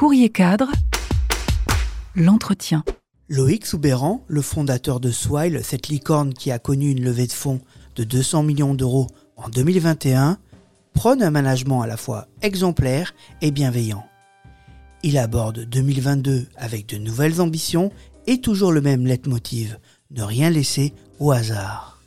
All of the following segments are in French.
Courrier cadre, l'entretien. Loïc Soubéran, le fondateur de Swile, cette licorne qui a connu une levée de fonds de 200 millions d'euros en 2021, prône un management à la fois exemplaire et bienveillant. Il aborde 2022 avec de nouvelles ambitions et toujours le même leitmotiv, ne rien laisser au hasard.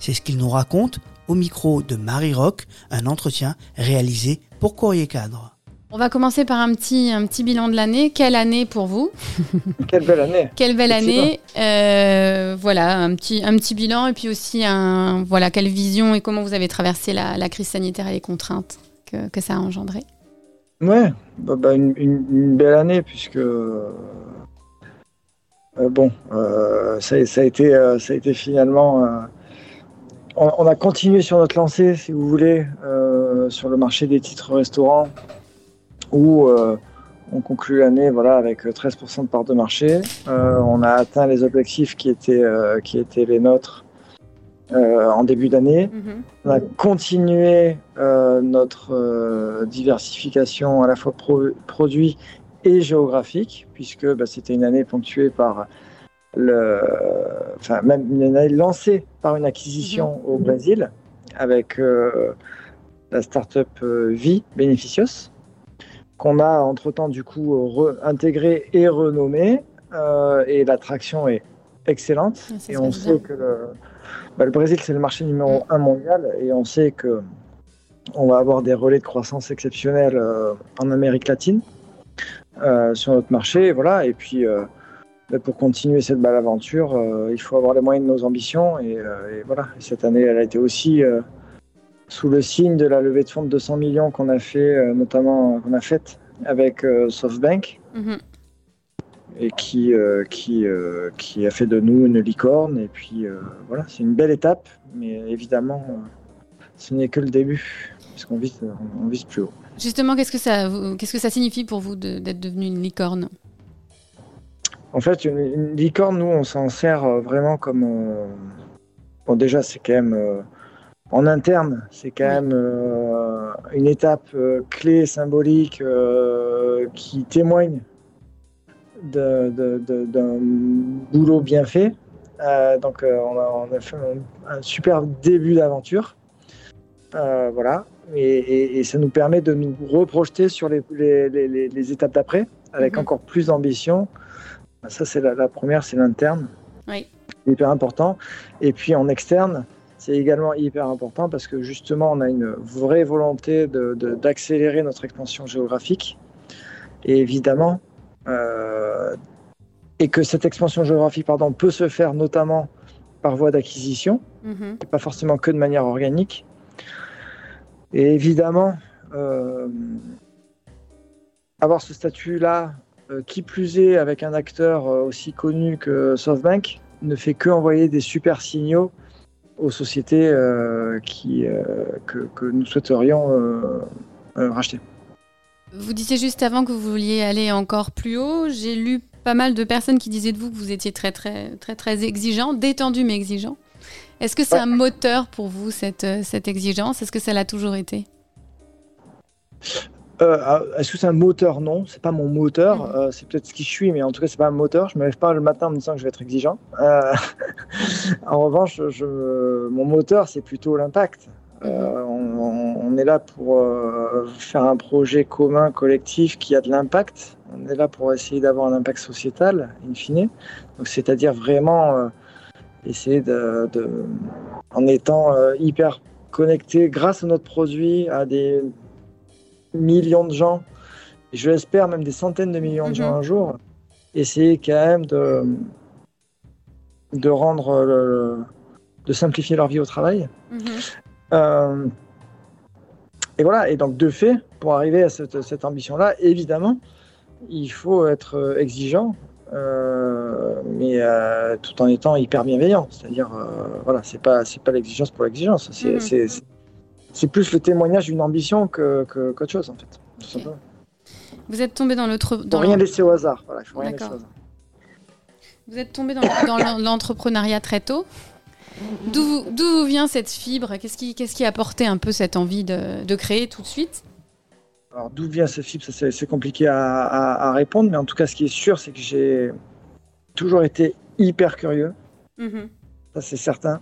C'est ce qu'il nous raconte au micro de Marie Rock, un entretien réalisé pour Courrier Cadre. On va commencer par un petit, un petit bilan de l'année. Quelle année pour vous Quelle belle année Quelle belle année euh, Voilà, un petit, un petit bilan et puis aussi un, voilà, quelle vision et comment vous avez traversé la, la crise sanitaire et les contraintes que, que ça a engendré. Ouais, bah, bah, une, une, une, belle année puisque euh, bon, euh, ça, ça, a été, ça a été finalement on, on, a continué sur notre lancée, si vous voulez, euh, sur le marché des titres restaurants, où euh, on conclut l'année voilà, avec 13% de part de marché. Euh, on a atteint les objectifs qui étaient, qui étaient les nôtres en début d'année. -hmm. On a continué notre diversification à la fois pro produit et géographique, puisque bah, c'était une année ponctuée par le, enfin même une année lancée par une acquisition mmh. au Brésil avec euh, la startup euh, Vie Beneficios qu'on a entre temps du coup intégré et renommé. Euh, et l'attraction est excellente. Ah, et on sait que le, bah, le Brésil c'est le marché numéro un mondial. Et on sait que on va avoir des relais de croissance exceptionnels euh, en Amérique latine euh, sur notre marché. Voilà. Et puis euh, pour continuer cette belle aventure, euh, il faut avoir les moyens de nos ambitions. Et, euh, et voilà, et cette année, elle a été aussi euh, sous le signe de la levée de fonds de 200 millions qu'on a fait, euh, notamment qu'on a faite avec euh, SoftBank, Mm -hmm. et qui, euh, qui, qui a fait de nous une licorne. Et puis voilà, c'est une belle étape, mais évidemment, ce n'est que le début, parce qu'on vise, on vise plus haut. Justement, qu'est-ce que ça, qu'est-ce que ça signifie pour vous d'être devenu une licorne? En fait, une, une, licorne, nous, on s'en sert vraiment comme. Euh... Bon, déjà, c'est quand même. Euh... En interne, c'est quand même euh... une étape euh, clé, symbolique, euh, qui témoigne d'un boulot bien fait. Donc, on a, on, a, fait un, un super début d'aventure. voilà. Et, et, et, ça nous permet de nous reprojeter sur les, les, les, les étapes d'après, avec mmh. encore plus d'ambition. Ça, c'est la, la, première, c'est l'interne. Oui. Hyper important. Et puis en externe, c'est également hyper important parce que justement, on a une vraie volonté d'accélérer notre expansion géographique. Et évidemment, euh, et que cette expansion géographique pardon, peut se faire notamment par voie d'acquisition, mm -hmm. et pas forcément que de manière organique. Et évidemment, euh, avoir ce statut-là euh, qui plus est avec un acteur aussi connu que SoftBank, ne fait que envoyer des super signaux aux sociétés euh, qui, que, que, nous souhaiterions racheter. Vous disiez juste avant que vous vouliez aller encore plus haut. J'ai lu pas mal de personnes qui disaient de vous que vous étiez très très très très exigeant, détendu mais exigeant. Est-ce que c'est ouais. un moteur pour vous cette, cette exigence? Est-ce que ça l'a toujours été? Euh, Est-ce que c'est un moteur? Non, c'est pas mon moteur. Mmh. Euh, c'est peut-être ce qui je suis, mais en tout cas, c'est pas un moteur. Je me lève pas le matin en me disant que je vais être exigeant. Euh, en revanche, je, mon moteur, c'est plutôt l'impact. Mmh. On, on, est là pour faire un projet commun, collectif, qui a de l'impact. On est là pour essayer d'avoir un impact sociétal, in fine. Donc, c'est-à-dire vraiment essayer de, de, en étant hyper connecté grâce à notre produit à des millions de gens, et je l'espère même des centaines de millions de gens un jour, essayer quand même de, de rendre, le, de simplifier leur vie au travail. Mmh. Euh, et voilà, et donc de fait, pour arriver à cette, cette ambition-là, évidemment, il faut être exigeant, euh, mais euh, tout en étant hyper bienveillant. C'est-à-dire, voilà, c'est pas, c'est pas l'exigence pour l'exigence, c'est mmh c'est plus le témoignage d'une ambition que, que, qu'autre chose en fait. Tout simplement. Vous êtes tombé dans. Dans rien laisser au hasard. Voilà, faut rien laisser au hasard. Vous êtes tombé dans, dans l'entrepreneuriat très tôt. D'où vous vient cette fibre? Qu'est-ce qui, qu'est-ce qui a porté un peu cette envie de, de, créer tout de suite? Alors d'où vient ce FIP, c'est compliqué à, répondre, mais en tout cas, ce qui est sûr, c'est que j'ai toujours été hyper curieux. Mm-hmm. Ça, c'est certain.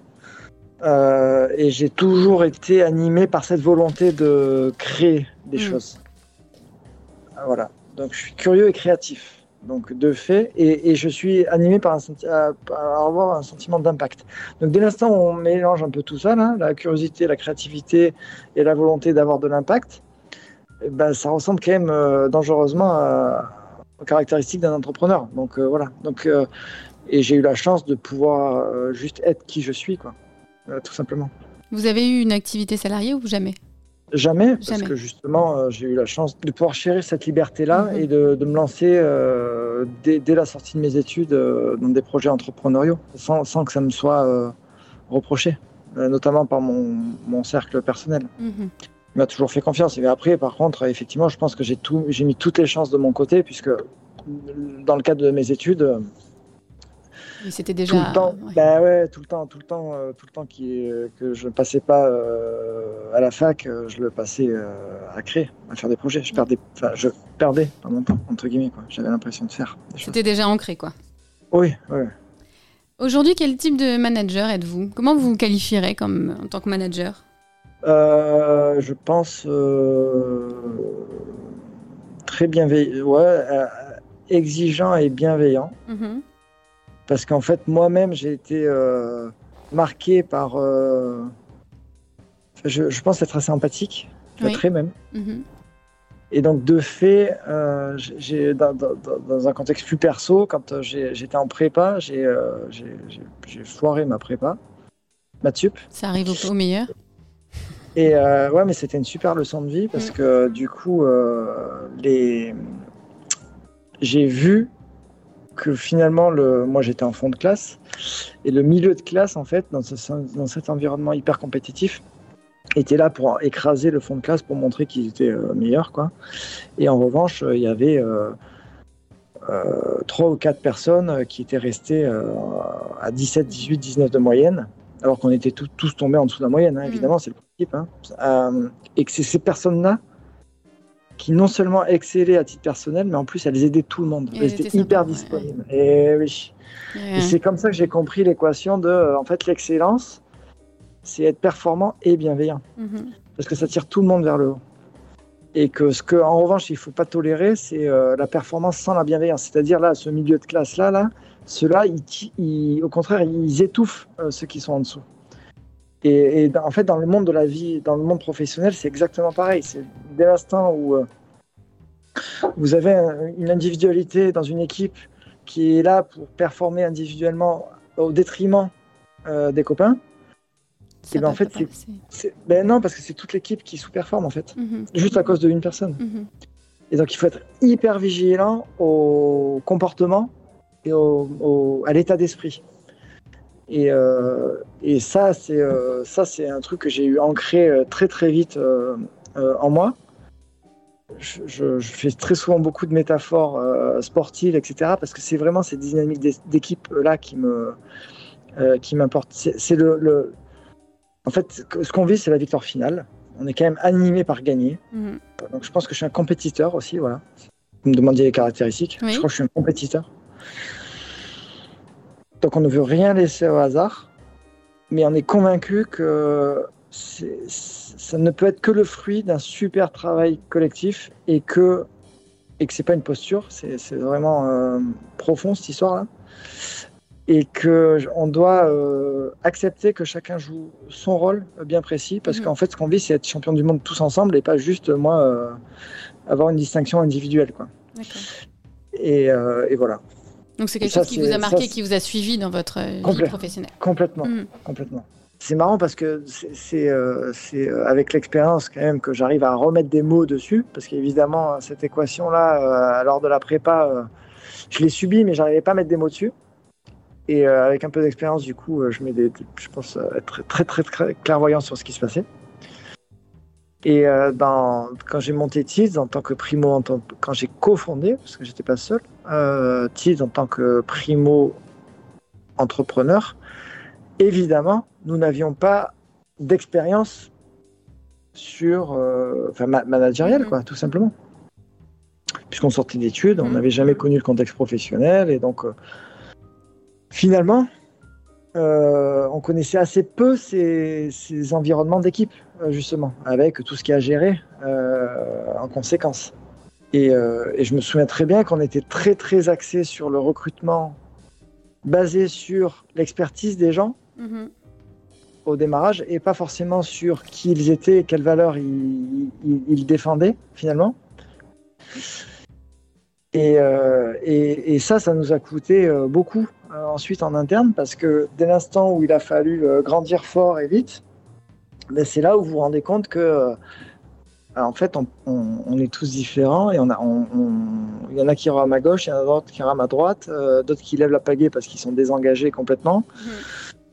Euh, et j'ai toujours été animé par cette volonté de créer des mm. choses. Voilà. Donc je suis curieux et créatif. Donc de fait, et, je suis animé par, un, avoir un sentiment d'impact. Donc dès l'instant où on mélange un peu tout ça, la curiosité, la créativité et la volonté d'avoir de l'impact, eh ben, ça ressemble quand même euh, dangereusement aux caractéristiques d'un entrepreneur. Donc euh, voilà. Donc euh, et j'ai eu la chance de pouvoir juste être qui je suis, quoi, tout simplement. Vous avez eu une activité salariée ou jamais? Jamais, parce que justement, j'ai eu la chance de pouvoir chérir cette liberté-là mhm. et de, me lancer dès, dès, la sortie de mes études dans des projets entrepreneuriaux, sans, sans que ça me soit reproché, notamment par mon, mon cercle personnel. Mhm m'a toujours fait confiance. Et après, par contre, effectivement, je pense que j'ai tout, j'ai mis toutes les chances de mon côté, puisque dans le cadre de mes études, c'était déjà tout le temps, bah ouais. tout le temps, tout le temps, euh, tout le temps qui, que je ne passais pas euh, à la fac, euh, je le passais à créer, à faire des projets. Je perdais, je perdais temps entre guillemets quoi. J'avais l'impression de faire. C'était déjà ancré quoi. Oui, oui. Aujourd'hui, quel type de manager êtes-vous? Comment vous vous qualifierez comme en tant que manager? Euh, je pense euh, très bienveillant, ouais, euh, exigeant et bienveillant. Mhm. Parce qu'en fait, moi-même, j'ai été marqué par. Je, pense être assez empathique, très même. Mhm. Et donc, de fait, j'ai, dans, un contexte plus perso, quand j'étais en prépa, j'ai, foiré ma prépa, ma sup. Ça arrive au meilleur et euh, ouais, mais c'était une super leçon de vie parce mm. que du coup, euh, les... j'ai vu que finalement, le... moi j'étais en fond de classe et le milieu de classe, en fait, dans, dans cet environnement hyper compétitif, était là pour écraser le fond de classe pour montrer qu'ils étaient euh, meilleurs. Quoi. Et en revanche, il y avait trois ou quatre personnes qui étaient restées à 17, 18, 19 de moyenne alors qu'on était tous tombés en dessous de la moyenne, hein, mm. évidemment, c'est le principe. Hein. Euh, et que c'est ces personnes-là qui non seulement excellaient à titre personnel, mais en plus elles aidaient tout le monde. elles étaient hyper disponibles. Et oui. Et c'est comme ça que j'ai compris l'équation de, euh, en fait, l'excellence, c'est être performant et bienveillant. Mm-hmm. Parce que ça tire tout le monde vers le haut. Et que ce que, en revanche, il faut pas tolérer, c'est euh, la performance sans la bienveillance. C'est-à-dire là, ce milieu de classe là, là, ceux-là, au contraire, ils étouffent euh, ceux qui sont en dessous. Et, en fait, dans le monde de la vie, dans le monde professionnel, c'est exactement pareil. C'est dès l'instant où euh, vous avez une individualité dans une équipe qui est là pour performer individuellement au détriment euh, des copains. Et ben en fait, c'est, ben non, parce que c'est toute l'équipe qui sous-performe en fait, mhm. juste à cause d'une personne. Mhm. Et donc, il faut être hyper vigilant au comportement à l'état d'esprit. Et, euh, et, ça, c'est euh, ça, c'est un truc que j'ai eu ancré euh, très très vite en moi. Je, fais très souvent beaucoup de métaphores sportives, etc. Parce que c'est vraiment cette dynamique d'équipe là qui me qui m'importe. C'est le, en fait ce qu'on vit, c'est la victoire finale. On est quand même animé par gagner. Mhm. Donc je pense que je suis un compétiteur aussi, voilà. Vous me demandiez les caractéristiques. Je crois que je suis un compétiteur. Donc on ne veut rien laisser au hasard, mais on est convaincu que ça ne peut être que le fruit d'un super travail collectif et que et que c'est pas une posture, c'est vraiment euh, profond cette histoire-là, et que on doit euh, accepter que chacun joue son rôle bien précis, parce mhm. qu'en fait ce qu'on vit c'est être champion du monde tous ensemble et pas juste moi euh, avoir une distinction individuelle, quoi. Et, et, voilà. Donc c'est quelque chose qui vous a marqué, qui vous a suivi dans votre vie professionnelle. Complètement, mm. complètement. C'est marrant parce que c'est euh, euh, avec l'expérience quand même que j'arrive à remettre des mots dessus, parce qu'évidemment cette équation-là, euh, lors de la prépa, je l'ai subie, mais j'arrivais pas à mettre des mots dessus. Et avec un peu d'expérience, du coup, je mets des, je pense être très, très très clairvoyant sur ce qui se passait. Et euh, quand j'ai monté Tiz en tant que primo, en tant, quand j'ai cofondé, parce que j'étais pas seul, euh, en tant que primo entrepreneur, évidemment, nous n'avions pas d'expérience sur, enfin, managérial, Mhm. quoi, tout simplement. Puisqu'on sortait d'études, on Mhm. n'avait jamais connu le contexte professionnel, et donc, euh, finalement, euh, on connaissait assez peu ces, ces environnements d'équipe, euh, justement, avec tout ce qu'il y a à gérer euh, en conséquence. Et, euh, et je me souviens très bien qu'on était très, très axé sur le recrutement basé sur l'expertise des gens Mhm. au démarrage et pas forcément sur qui ils étaient et quelles valeurs ils, ils- ils défendaient finalement. Et, et- et ça, ça nous a coûté beaucoup ensuite en interne parce que dès l'instant où il a fallu euh, grandir fort et vite, ben, c'est là où vous vous rendez compte que euh, en fait on, on- on est tous différents et on a, il y en a qui rament à gauche, il y en a d'autres qui rament à droite, euh, d'autres qui lèvent la pagaie parce qu'ils sont désengagés complètement Mhm.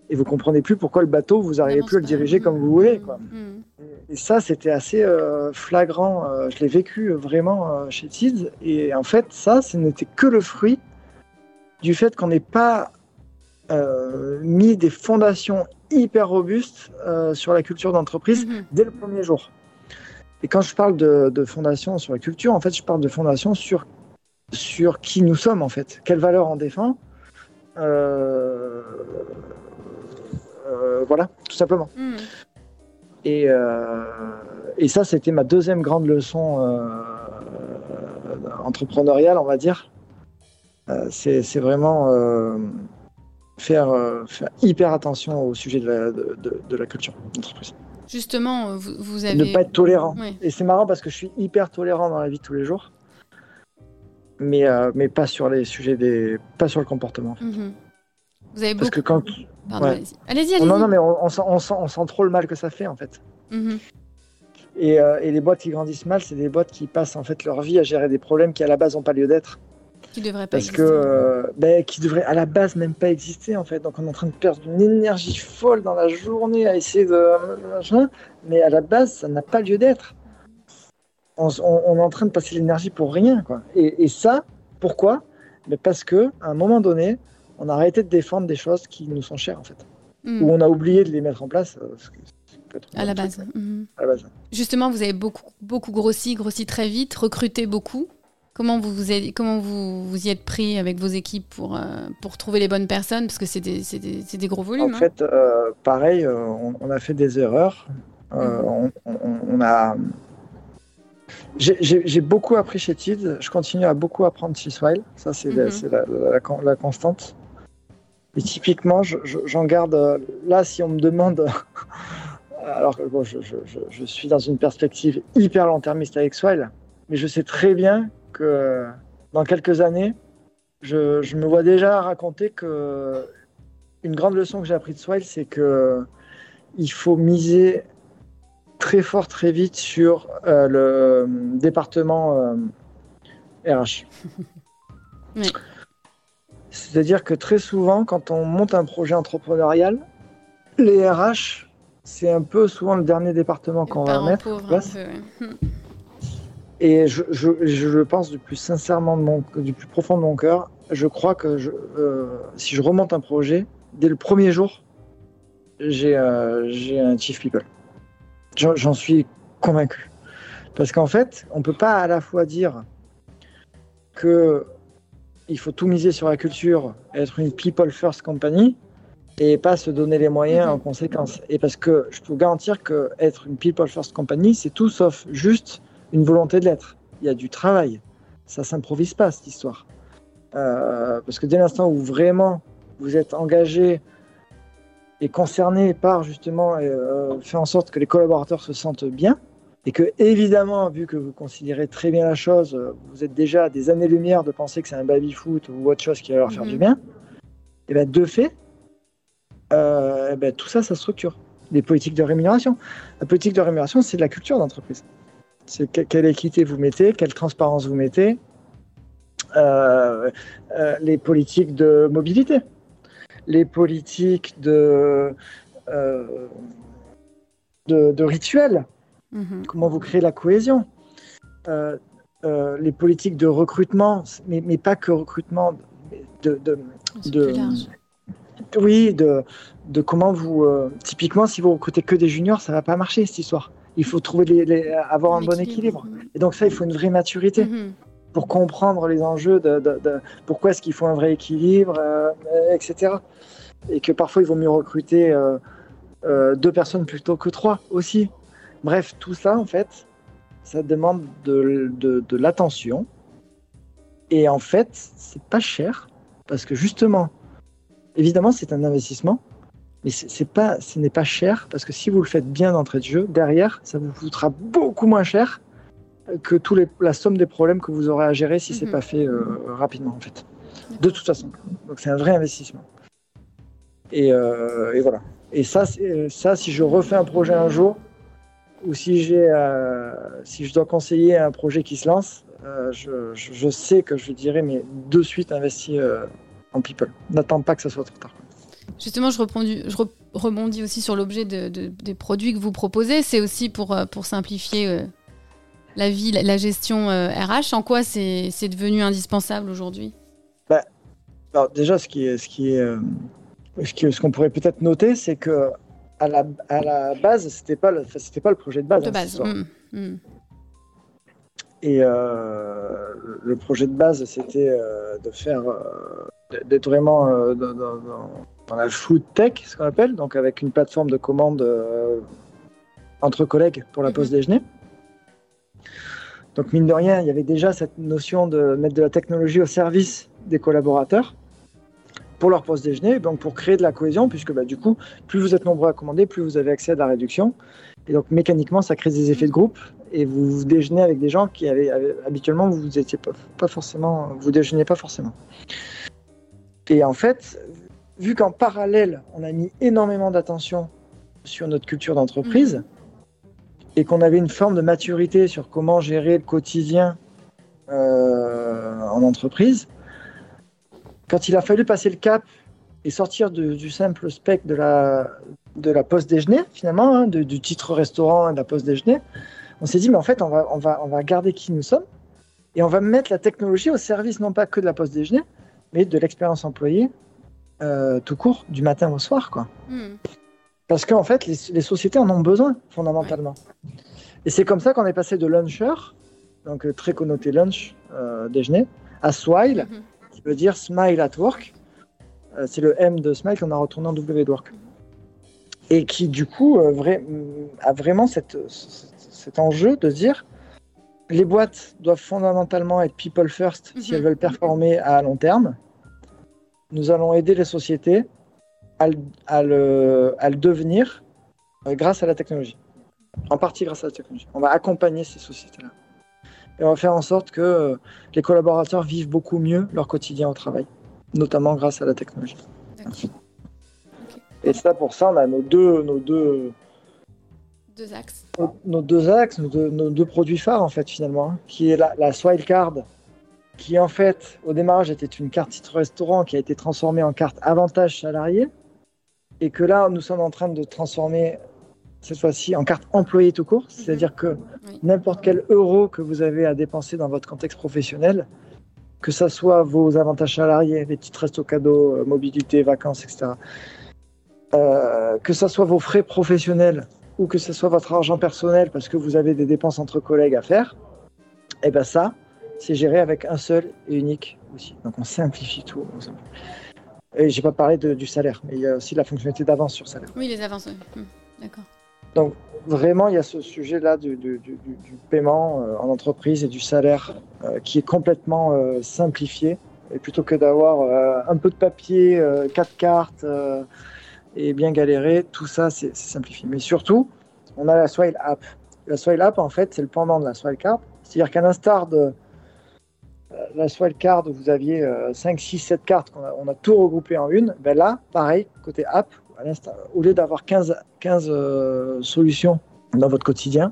et vous comprenez plus pourquoi le bateau vous n'arrivez plus à le diriger comme vous voulez quoi. Mhm. Et ça, c'était assez euh, flagrant. euh, je l'ai vécu euh, vraiment euh, chez Tids. Et en fait, ça, ce n'était que le fruit du fait qu'on n'ait pas euh, mis des fondations hyper robustes euh, sur la culture d'entreprise Mhm. dès le premier jour. Et quand je parle de, de fondation sur la culture, en fait, je parle de fondation sur, sur qui nous sommes, en fait. Quelles valeurs on défend. Euh, voilà, tout simplement. Mhm. Et, et ça, c'était ma deuxième grande leçon entrepreneuriale, on va dire. Euh, c'est vraiment euh, faire, euh, faire hyper attention au sujet de la, de, de- de la culture d'entreprise. Justement, vous, vous avez. Ne pas être tolérant. Ouais. Et c'est marrant parce que je suis hyper tolérant dans la vie de tous les jours, mais, euh, mais pas sur les sujets des, pas sur le comportement. Mhm. Vous avez Parce beaucoup. que quand, Pardon, ouais. allez-y. Allez-y, non, non, mais on, on sent, on, sent, on sent trop le mal que ça fait en fait. Mhm. Et, euh, et les boîtes qui grandissent mal, c'est des boîtes qui passent en fait leur vie à gérer des problèmes qui à la base n'ont pas lieu d'être. Qui devrait pas Parce que, exister. euh, ben, qui devraient à la base même pas exister en fait. Donc on est en train de perdre une énergie folle dans la journée à essayer de. mais à la base, ça n'a pas lieu d'être. On, s- on- on est en train de passer l'énergie pour rien. Quoi. Et, et ça, pourquoi? Mais Parce que à un moment donné, on a arrêté de défendre des choses qui nous sont chères en fait. Mhm. Ou on a oublié de les mettre en place. euh, parce que À la base. truc, Mhm. à la base. Justement, vous avez beaucoup, beaucoup grossi, grossi très vite, recruté beaucoup. Comment vous vous, êtes- comment vous, vous y êtes pris avec vos équipes pour, euh, pour trouver les bonnes personnes? Parce que c'est des, c'est des, c'est des gros volumes. En hein. fait, euh, pareil, euh, on, on a fait des erreurs. Mhm. on, on- on a. J'ai- beaucoup appris chez Tid. Je continue à beaucoup apprendre chez Swile. Ça, c'est la- Mhm. c'est la, la- la con- la constante. Et typiquement, je- je- j'en garde. Là, si on me demande. Alors que bon, je, je- suis dans une perspective hyper long-termiste avec Swile, mais je sais très bien que dans quelques années, je, je me vois déjà raconter que une grande leçon que j'ai appris de Swile, c'est que il faut miser très fort, très vite sur euh, le département euh, RH. Oui. C'est-à-dire que très souvent, quand on monte un projet entrepreneurial, les RH, c'est un peu souvent le dernier département qu'on va mettre. pauvres, en un place. peu, ouais. Mhm. Et je, je, je le pense du plus sincèrement, de mon, du plus profond de mon cœur. Je crois que je, euh, si je remonte un projet, dès le premier jour, j'ai euh, un chief people. J'en suis convaincu. Parce qu'en fait, on ne peut pas à la fois dire que il faut tout miser sur la culture, être une people first company, et pas se donner les moyens Mhm. en conséquence. Et parce que je peux vous garantir que être une people first company, c'est tout sauf juste une volonté de l'être. Il y a du travail. Ça s'improvise pas cette histoire. Euh, parce que dès l'instant où vraiment vous êtes engagé et concerné par justement euh, faire en sorte que les collaborateurs se sentent bien et que évidemment vu que vous considérez très bien la chose, vous êtes déjà à des années-lumière de penser que c'est un baby foot ou autre chose qui va leur faire Mhm. du bien, et ben de fait, euh, ben, tout ça, ça structure. Les politiques de rémunération. La politique de rémunération, c'est de la culture d'entreprise. C'est que- quelle équité vous mettez, quelle transparence vous mettez, euh, euh, les politiques de mobilité, les politiques de, euh, de, de rituels, Mhm. comment vous créez la cohésion, euh, les politiques de recrutement, mais, mais pas que recrutement, de, oui, de, de comment vous. euh, typiquement, si vous recrutez que des juniors, ça va pas marcher cette histoire. Il faut trouver les, avoir un, bon équilibre. Et donc ça, il faut une vraie maturité mm-hmm. pour comprendre les enjeux de, pourquoi est-ce qu'il faut un vrai équilibre, euh, etc. Et que parfois, il vaut mieux recruter euh, euh, deux personnes plutôt que trois aussi. Bref, tout ça, en fait, ça demande de, de l'attention. Et en fait, c'est pas cher parce que justement, évidemment, c'est un investissement, mais c'est pas, ce n'est pas cher parce que si vous le faites bien d'entrée de jeu, derrière, ça vous coûtera beaucoup moins cher que tous les, la somme des problèmes que vous aurez à gérer si c'est mhm. pas fait euh, rapidement en fait. De toute façon. Donc c'est un vrai investissement. Et, euh, et voilà. Et ça, ça, si je refais un projet un jour, ou si j'ai, euh, si je dois conseiller un projet qui se lance, je, je, sais que je dirais mais de suite investir en people. N'attends pas que ça soit trop tard. Justement, je, je rebondis aussi sur l'objet des produits que vous proposez. C'est aussi pour, euh, pour simplifier euh, la vie, la, gestion RH. Euh, en quoi c'est devenu indispensable aujourd'hui? Bah, alors Déjà, ce qui est, ce qui est, ce qu'on pourrait peut-être noter, c'est que à la, à la base, c'était pas le, c'était pas le projet de base. De hein, base. Mmh, mmh. Et le projet de base, c'était de faire, d'être vraiment dans, a le food tech, ce qu'on appelle, donc avec une plateforme de commande euh, entre collègues pour la pause mhm. déjeuner. Donc mine de rien, il y avait déjà cette notion de mettre de la technologie au service des collaborateurs pour leur pause déjeuner, donc pour créer de la cohésion, puisque bah, du coup, plus vous êtes nombreux à commander, plus vous avez accès à de la réduction. Et donc mécaniquement, ça crée des effets de groupe et vous, déjeunez avec des gens qui avaient, habituellement vous étiez pas, pas forcément, vous déjeunez pas forcément. Et en fait, vu qu'en parallèle, on a mis énormément d'attention sur notre culture d'entreprise mhm. et qu'on avait une forme de maturité sur comment gérer le quotidien euh, en entreprise, quand il a fallu passer le cap et sortir du simple spec de la, de la pause déjeuner, finalement, hein, du titre restaurant et de la pause déjeuner, on s'est dit, mais en fait, on va, on, va, on va garder qui nous sommes et on va mettre la technologie au service non pas que de la pause déjeuner, mais de l'expérience employée euh, tout court, du matin au soir. Quoi. Hmm. Parce qu'en fait, les, sociétés en ont besoin, fondamentalement. Et c'est comme ça qu'on est passé de luncher, donc euh, très connoté lunch, euh, déjeuner, à swile, hmm. qui veut dire smile at work. c'est le M de smile qu'on a retourné en W work. Et qui, du coup, a vraiment cette, cet enjeu de dire les boîtes doivent fondamentalement être people first si hmm. elles veulent performer à long terme nous allons aider les sociétés à, le, devenir euh, grâce à la technologie. En partie grâce à la technologie. On va accompagner ces sociétés-là. Et on va faire en sorte que euh, les collaborateurs vivent beaucoup mieux leur quotidien au travail, notamment grâce à la technologie. Et ça, pour ça, on a nos deux, nos deux, deux axes. Nos, deux axes, nos deux, produits phares, en fait, finalement, hein, qui est la, la Swile Card, qui en fait au démarrage était une carte titre restaurant qui a été transformée en carte avantage salarié. Et que là nous sommes en train de transformer cette fois-ci en carte employé tout court, c'est-à-dire que n'importe quel euro que vous avez à dépenser dans votre contexte professionnel, que ce soit vos avantages salariés, les titres resto cadeaux, euh, mobilité, vacances, etc., euh, que ce soit vos frais professionnels ou que ce soit votre argent personnel parce que vous avez des dépenses entre collègues à faire, et eh bien ça, c'est géré avec un seul et unique aussi. Donc on simplifie tout. Et j'ai pas parlé du salaire, mais il y a aussi la fonctionnalité d'avance sur salaire. Oui, les avances, hmm, D'accord. Donc vraiment, il y a ce sujet-là du, paiement euh, en entreprise et du salaire euh, qui est complètement euh, simplifié. Et plutôt que d'avoir un peu de papier, quatre cartes et bien galérer, tout ça, c'est simplifié. Mais surtout, on a la Swile App. La Swile App, en fait, c'est le pendant de la Swile Card. C'est-à-dire qu'à l'instar de, la Swell Card, vous aviez 5, 6, 7 cartes, on a, tout regroupé en une. Ben là, pareil, côté app, au lieu d'avoir 15, 15 euh, solutions dans votre quotidien,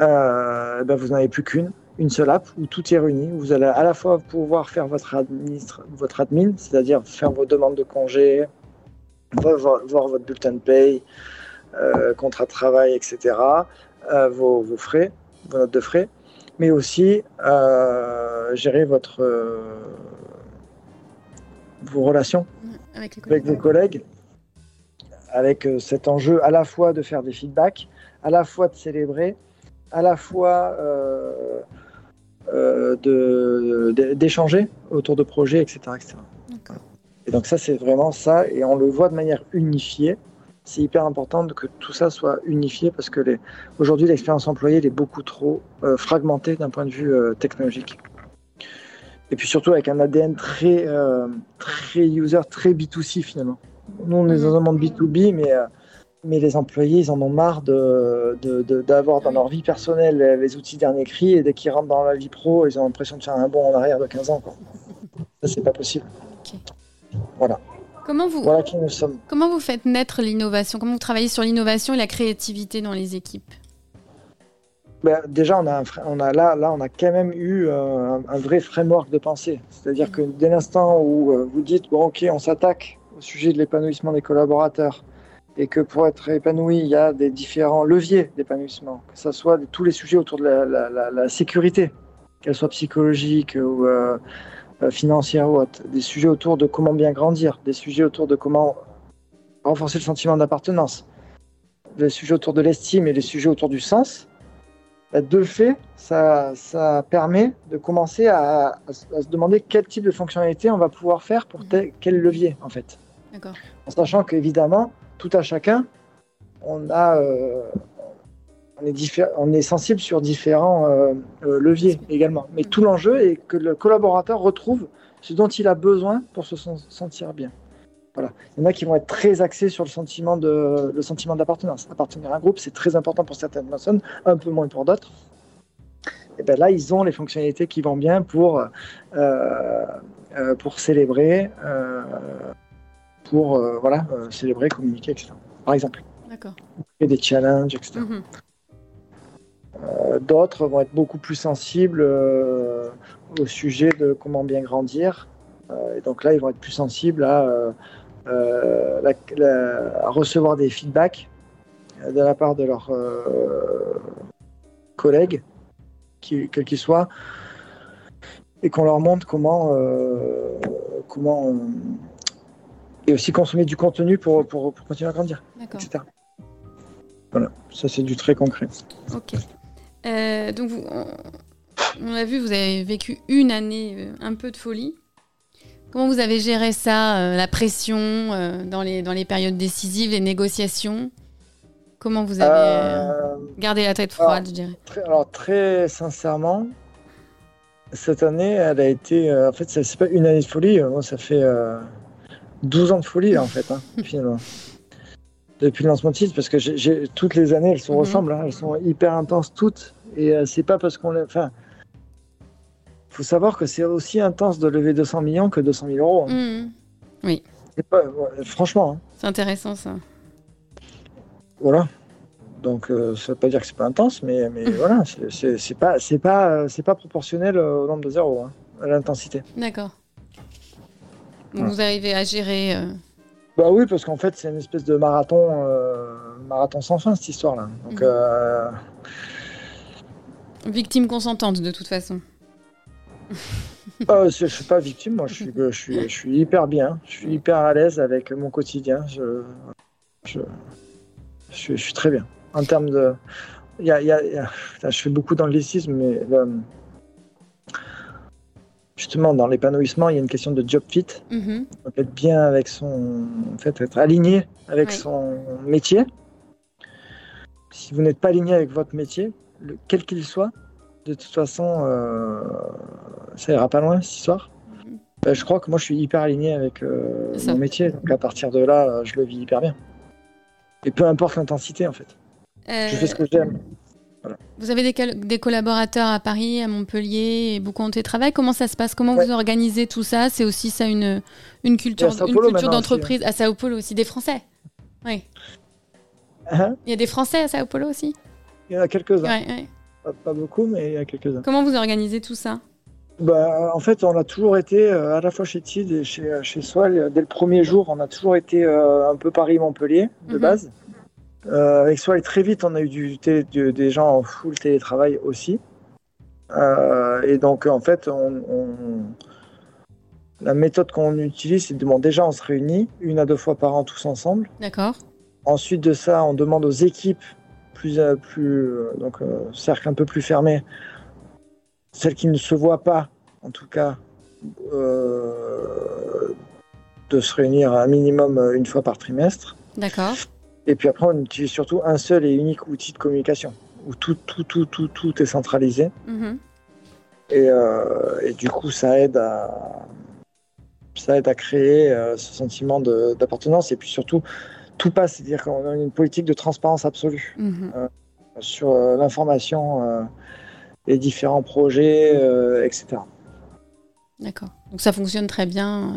euh, ben vous n'en avez plus qu'une, une seule app où tout est réuni. Vous allez à la fois pouvoir faire votre, administre, votre admin, c'est-à-dire faire vos demandes de congés, voir, votre bulletin de paye, euh, contrat de travail, etc., vos, frais, vos notes de frais mais aussi euh, gérer votre, euh, vos relations avec, vos collègues, avec euh, cet enjeu à la fois de faire des feedbacks, à la fois de célébrer, à la fois d'échanger autour de projets, etc. etc. Et donc ça, c'est vraiment ça, et on le voit de manière unifiée. C'est hyper important que tout ça soit unifié parce que les... aujourd'hui, l'expérience employée est beaucoup trop fragmentée d'un point de vue technologique. Et puis surtout avec un ADN très, euh, très user, très B2C finalement. Nous, on est dans un monde B2B, mais, euh, mais les employés, ils en ont marre d'avoir de, de, dans leur vie personnelle les outils dernier cri et dès qu'ils rentrent dans la vie pro, ils ont l'impression de faire un bond en arrière de 15 ans. Quoi. Ça, c'est pas possible. Voilà. Comment vous, voilà qui nous sommes. comment vous faites naître l'innovation? Comment vous travaillez sur l'innovation et la créativité dans les équipes? Ben, déjà, on a, on a là, là, on a quand même eu euh, un, vrai framework de pensée. C'est-à-dire que dès l'instant où euh, vous dites, bon, ok, on s'attaque au sujet de l'épanouissement des collaborateurs, et que pour être épanoui, il y a des différents leviers d'épanouissement, que ce soit de, tous les sujets autour de la, sécurité, qu'elle soit psychologique ou euh, financière ou autre, des sujets autour de comment bien grandir, des sujets autour de comment renforcer le sentiment d'appartenance, des sujets autour de l'estime et des sujets autour du sens. De fait, ça, ça, permet de commencer à, se demander quel type de fonctionnalité on va pouvoir faire pour quel levier, en fait. En sachant qu'évidemment, tout à chacun, on, a, euh, on, est on, est sensible sur différents euh, euh, leviers également. Mais tout l'enjeu est que le collaborateur retrouve ce dont il a besoin pour se sentir bien. Voilà. Il y en a qui vont être très axés sur le sentiment de le sentiment d'appartenance. Appartenir à un groupe, c'est très important pour certaines personnes, un peu moins pour d'autres. Et ben là, ils ont les fonctionnalités qui vont bien pour euh, pour célébrer, euh, pour voilà célébrer, communiquer, etc. Par exemple. D'accord. Et des challenges, etc. D'autres vont être beaucoup plus sensibles au sujet de comment bien grandir. et donc là, ils vont être plus sensibles à euh, à recevoir des feedbacks euh, de la part de leurs euh, collègues, quels qu'ils soient, et qu'on leur montre comment, comment et aussi consommer du contenu pour, pour, continuer à grandir, etc. Voilà, ça c'est du très concret. Ok. Donc on, a vu, vous avez vécu une année un peu de folie. Comment vous avez géré ça, euh, la pression euh, dans, les, dans les périodes décisives, les négociations? Comment vous avez euh, gardé la tête froide, je dirais? très, Alors, très sincèrement, cette année, elle a été. en fait, c'est pas une année de folie, ça fait 12 ans de folie, en fait, hein, finalement. Depuis le lancement de titre, parce que toutes les années, elles se mhm. ressemblent, hein, elles sont hyper intenses toutes. Et c'est pas parce qu'on. Enfin, faut savoir que c'est aussi intense de lever 200 millions que 200 000 euros. Hein. Mmh. Oui. franchement. Hein. C'est intéressant ça. Voilà. Donc euh, ça veut pas dire que c'est pas intense, mais, mais voilà, c'est pas c'est pas c'est pas proportionnel au nombre de zéros, à l'intensité. D'accord. Vous arrivez à gérer. Euh, bah oui, parce qu'en fait c'est une espèce de marathon euh, marathon sans fin cette histoire-là. Donc. Mmh. Victime consentante de toute façon. Euh, je ne suis pas victime, moi je suis, je, suis, je suis hyper bien, je suis hyper à l'aise avec mon quotidien. Je, je, je, suis très bien. En termes de. Y a, y a, je fais beaucoup d'anglicisme, mais justement dans l'épanouissement, il y a une question de job fit. Mm-hmm. être bien avec son. En fait, être aligné avec son métier. Si vous n'êtes pas aligné avec votre métier, quel qu'il soit, de toute façon, euh, ça ira pas loin cette histoire. Mhm. Bah, je crois que moi je suis hyper aligné avec euh, mon métier, donc à partir de là, euh, je le vis hyper bien. Et peu importe l'intensité en fait. Je fais ce que j'aime. Vous avez des, collaborateurs à Paris, à Montpellier, et beaucoup en télétravail. Comment ça se passe? Comment vous organisez tout ça? C'est aussi ça une, une culture, une culture d'entreprise à Sao Paulo aussi. Des Français Oui. Hein? Il y a des Français à Sao Paulo aussi? Il y en a quelques-uns. Pas, beaucoup, mais il y a quelques-uns. Comment vous organisez tout ça? Bah, en fait, on a toujours été, euh, à la fois chez TID et chez, euh, chez euh, dès le premier jour, on a toujours été un peu Paris-Montpellier, de mhm. base. Avec Soal, très vite, on a eu du, des gens en full télétravail aussi. et donc, en fait, on, la méthode qu'on utilise, c'est de demander déjà, on se réunit une à deux fois par an tous ensemble. D'accord. Ensuite de ça, on demande aux équipes plus, euh, plus euh, donc euh, cercle un peu plus fermé, celle qui ne se voit pas, en tout cas, euh, de se réunir un minimum euh, une fois par trimestre. D'accord. Et puis après, on utilise surtout un seul et unique outil de communication, où tout, tout, tout, tout, tout est centralisé. Mhm. Et, euh, et du coup, ça aide à, ça aide à créer euh, ce sentiment d'appartenance. Et puis surtout, tout passe, c'est-à-dire qu'on a une politique de transparence absolue Mhm. sur euh, l'information, euh, les différents projets, etc. D'accord. Donc ça fonctionne très bien.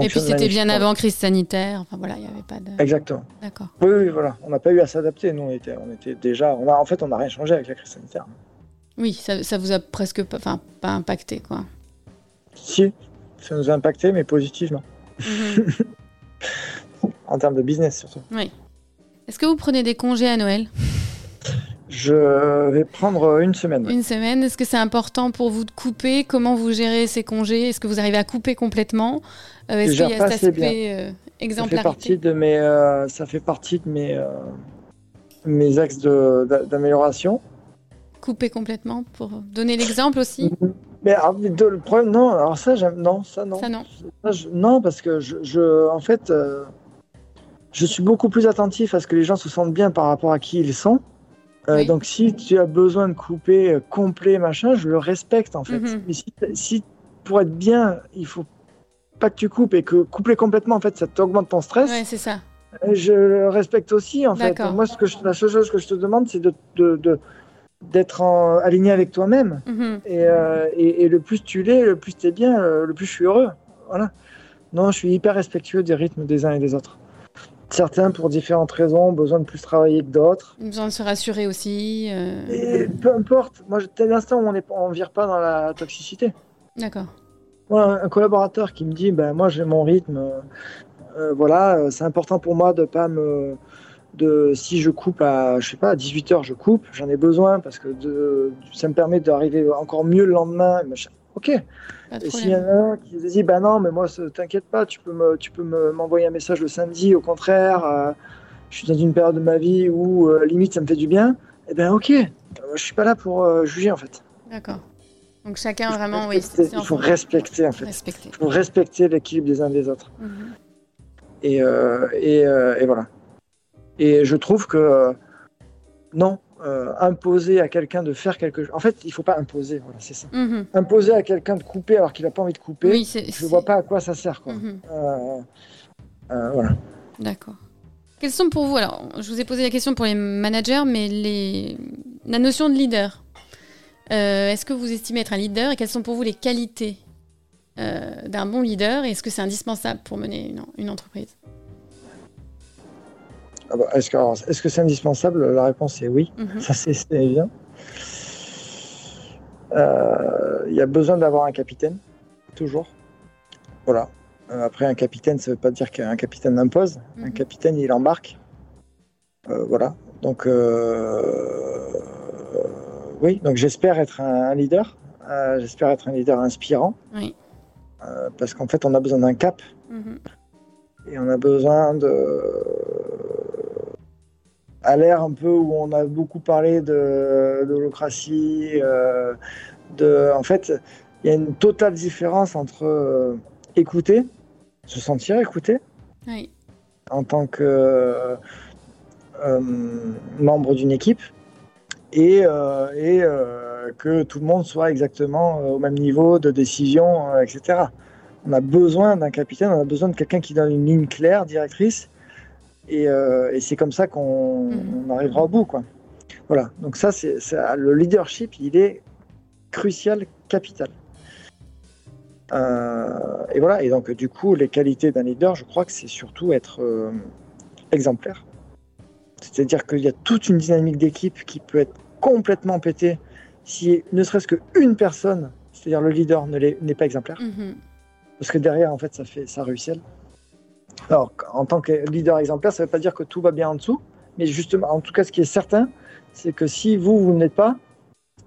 Et puis c'était bien avant crise sanitaire. Enfin voilà, il n'y avait pas de. Exactement. D'accord. Oui, oui, voilà. On n'a pas eu à s'adapter. Nous, on était, on était déjà. On a, en fait, on n'a rien changé avec la crise sanitaire. Oui, ça, ça vous a presque pas, enfin, pas impacté quoi. Si, ça nous a impacté, mais positivement. Mhm. En termes de business, surtout. oui. Est-ce que vous prenez des congés à Noël? Je vais prendre une semaine. Une semaine Est-ce que c'est important pour vous de couper? Comment vous gérez ces congés? Est-ce que vous arrivez à couper complètement? Euh, Est-ce qu'il y a cet aspect euh, Ça fait partie de mes, euh, ça fait partie de mes, euh, mes axes d'amélioration. Couper complètement pour donner l'exemple aussi? Mais alors, de- le problème, non. Alors ça, non, ça non. Ça non. Ça, je- non, parce que je, je- en fait, euh, je suis beaucoup plus attentif à ce que les gens se sentent bien par rapport à qui ils sont. Euh, Oui. Donc, si tu as besoin de couper euh, complet, machin, je le respecte en fait. Mhm. Mais si, si pour être bien, il faut pas que tu coupes et que couper complètement, en fait, ça t'augmente ton stress. C'est ça. Euh, Je le respecte aussi, en fait. Moi, ce que je- la seule chose que je te demande, c'est de, de- de- d'être aligné avec toi-même. Mhm. Et, euh, et, et le plus tu l'es, le plus tu es bien, le plus je suis heureux. Voilà. Non, je suis hyper respectueux des rythmes des uns et des autres. Certains, pour différentes raisons, ont besoin de plus travailler que d'autres. Besoin de se rassurer aussi. euh, Et peu importe. Moi, dès l'instant où on ne vire pas dans la toxicité. D'accord. Moi, un- collaborateur qui me dit, ben, moi, j'ai mon rythme. euh, euh, voilà, c'est important pour moi de pas me. De, si je coupe à, je sais pas, à 18h, je coupe, j'en ai besoin parce que de, ça me permet d'arriver encore mieux le lendemain. Ok, Et s'il y en a un qui se dit, bah non, mais moi, t'inquiète pas, tu peux me, tu peux me- m'envoyer un message le samedi, au contraire, euh, je suis dans une période de ma vie où euh, limite ça me fait du bien, eh ben ok, Euh, je suis pas là pour juger en fait. D'accord. Donc chacun Il vraiment, oui. il faut respecter en fait. respecter. Il faut respecter l'équilibre des uns des autres. Mhm. Et, et, et voilà. Et je trouve que non, euh, imposer à quelqu'un de faire quelque chose. En fait, il faut pas imposer, voilà, c'est ça. Mhm. Imposer à quelqu'un de couper alors qu'il a pas envie de couper, Oui, je vois pas à quoi ça sert. Quoi. Mhm. Euh, euh, voilà. D'accord. Quelles sont pour vous, alors je vous ai posé la question pour les managers, mais les... la notion de leader. Est-ce que vous estimez être un leader et quelles sont pour vous les qualités d'un bon leader et est-ce que c'est indispensable pour mener une, une entreprise? Ah bah, Est-ce que alors, est-ce que c'est indispensable? La réponse est oui. Mhm. Ça, c'est c'est évident. Euh, Il y a besoin d'avoir un capitaine, toujours. Voilà. Euh, après, un capitaine, ça ne veut pas dire qu'un capitaine impose. Un Mhm. capitaine, il embarque. Euh, voilà. Donc, oui. Donc, j'espère être un, un leader. J'espère être un leader inspirant. Oui. Parce qu'en fait, on a besoin d'un cap. Mhm. Et on a besoin de. À l'ère un peu où on a beaucoup parlé de d'holocratie, euh, de. En fait, il y a une totale différence entre euh, écouter, se sentir écouté Oui. en tant que euh, membre d'une équipe et, et que tout le monde soit exactement au même niveau de décision, etc. On a besoin d'un capitaine, on a besoin de quelqu'un qui donne une ligne claire, directrice, et, euh, et c'est comme ça qu'on on arrivera au bout. Quoi. Voilà, donc ça, c'est le leadership, il est crucial, capital. Euh, et voilà, et donc du coup, les qualités d'un leader, je crois que c'est surtout être euh, exemplaire. C'est-à-dire qu'il y a toute une dynamique d'équipe qui peut être complètement pétée si ne serait-ce qu'une personne, c'est-à-dire le leader, ne l'est- n'est pas exemplaire. Mhm. Parce que derrière, en fait, ça fait ça ruisselle. Alors, en tant que leader exemplaire, ça ne veut pas dire que tout va bien en dessous, mais justement, en tout cas, ce qui est certain, c'est que si vous, vous n'êtes pas,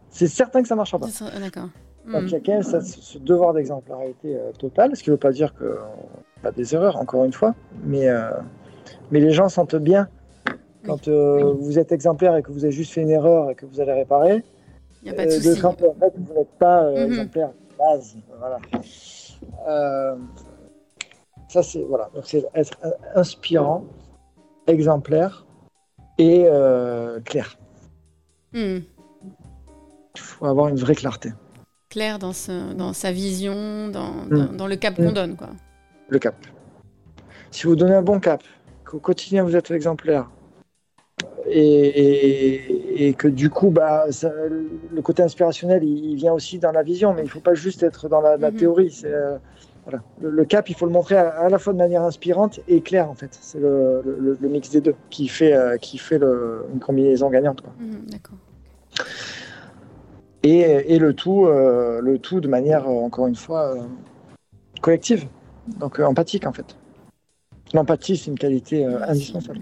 c'est certain que ça ne marchera pas. D'accord. Donc Mhm. chacun a ce ce devoir d'exemplarité euh, totale, ce qui ne veut pas dire qu'on a des erreurs, encore une fois, mais, euh, mais les gens sentent bien Quand euh, vous êtes exemplaire et que vous avez juste fait une erreur et que vous allez réparer, Il n'y a pas de euh, souci. crampon, en fait, vous n'êtes pas euh, Mhm. exemplaire de base. Voilà. Euh, ça, c'est voilà. Donc, c'est être inspirant, exemplaire et euh, clair. Hmm. Il faut avoir une vraie clarté. Clair dans, ce- dans sa vision, dans, Mm. dans, dans le cap qu'on Mm. donne. Quoi. Le cap. Si vous donnez un bon cap, qu'au quotidien vous êtes exemplaire, et, et- et que du coup, bah, ça- le côté inspirationnel, il, il vient aussi dans la vision, mais il ne faut pas juste être dans la, la théorie. C'est, euh, voilà. le, le cap, il faut le montrer à, à la fois de manière inspirante et claire, en fait. C'est le, le- le mix des deux qui fait, euh, qui fait une combinaison gagnante. Quoi. Mhm, D'accord. Et, et le, tout, euh, le tout de manière, euh, encore une fois, euh, collective, donc empathique, en fait. L'empathie, c'est une qualité indispensable.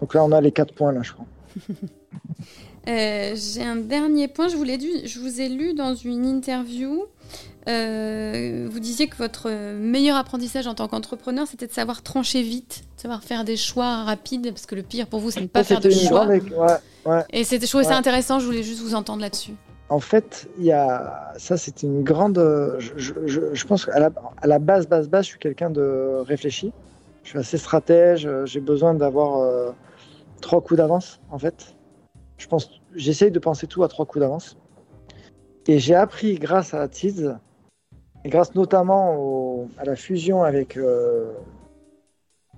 Donc là, on a les quatre points, là, je crois. J'ai un dernier point. Je vous, l'ai je vous ai lu dans une interview. Euh, vous disiez que votre meilleur apprentissage en tant qu'entrepreneur, c'était de savoir trancher vite, de savoir faire des choix rapides, parce que le pire pour vous, c'est de ne pas faire de choix. ouais, ouais. Et c'était, je trouvais ça intéressant, je voulais juste vous entendre là-dessus. En fait, il y a ça, c'était une grande. Je, je, je- je pense qu'à la, à la base, base, base, je suis quelqu'un de réfléchi. Je suis assez stratège. J'ai besoin d'avoir euh, trois coups d'avance, en fait. Je pense, j'essaye de penser tout à trois coups d'avance. Et j'ai appris grâce à Tiz, et grâce notamment au- à la fusion avec euh,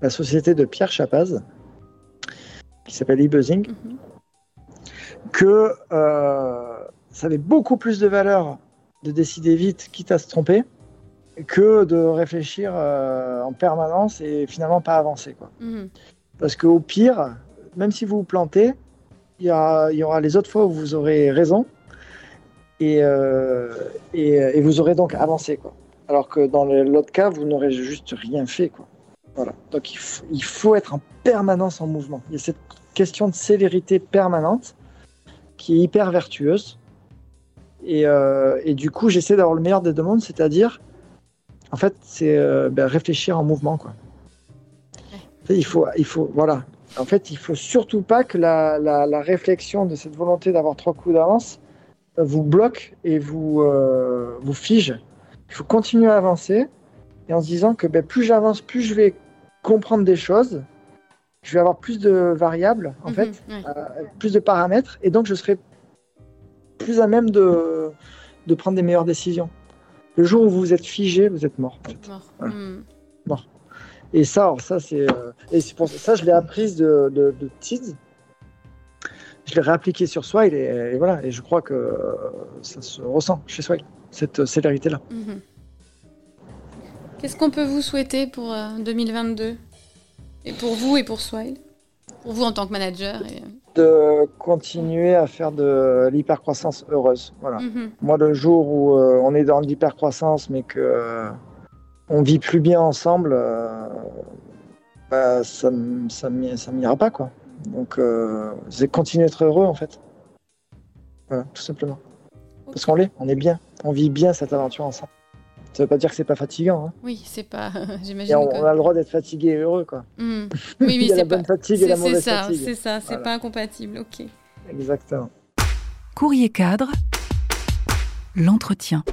la société de Pierre Chapaz, qui s'appelle eBuzzing, Mhm. que euh, ça avait beaucoup plus de valeur de décider vite, quitte à se tromper, que de réfléchir euh, en permanence et finalement pas avancer. Quoi. Mhm. Parce qu'au pire, même si vous vous plantez, il y, y aura les autres fois où vous aurez raison et, euh, et, et vous aurez donc avancé. Quoi. Alors que dans l'autre cas, vous n'aurez juste rien fait. Quoi. Voilà. Donc il, faut être en permanence en mouvement. Il y a cette question de célérité permanente qui est hyper vertueuse. Et, euh, et du coup, j'essaie d'avoir le meilleur des deux mondes, c'est-à-dire, en fait, c'est euh, ben, réfléchir en mouvement. Quoi. Il faut, il faut, voilà. En fait, il faut surtout pas que la, la- la réflexion de cette volonté d'avoir trois coups d'avance euh, vous bloque et vous, euh, vous fige. Il faut continuer à avancer et en se disant que ben, plus j'avance, plus je vais comprendre des choses, je vais avoir plus de variables, en Mhm, fait, ouais. euh, plus de paramètres, et donc je serai plus à même de, de prendre des meilleures décisions. Le jour où vous êtes figé, vous êtes mort. en fait. Mort. Voilà. Mhm. Et ça, alors ça c'est, euh, et c'est pour ça, ça, je l'ai apprise de, de, de Tiz. Je l'ai réappliqué sur Swile et, et voilà. Et je crois que euh, ça se ressent chez Swile cette euh, célérité-là. Mhm. Qu'est-ce qu'on peut vous souhaiter pour euh, 2022 Et pour vous et pour Swile? Pour vous en tant que manager et... De continuer à faire de l'hypercroissance heureuse. Voilà. Mhm. Moi, le jour où euh, on est dans l'hypercroissance, mais que euh, on vit plus bien ensemble, euh, bah, ça, ça, ça m'ira pas quoi. Donc, euh, c'est continuer d'être heureux en fait. Voilà, tout simplement. Parce qu'on l'est, on est bien, on vit bien cette aventure ensemble. Ça veut pas dire que c'est pas fatigant. Hein. Oui, c'est pas. J'imagine on, que. on a le droit d'être fatigué et heureux quoi. Mhm. Oui, oui, c'est la pas. bonne fatigue et la C'est c'est mauvaise ça, fatigue. c'est ça, c'est Voilà. pas incompatible. Ok. Exactement. Courrier cadre, l'entretien.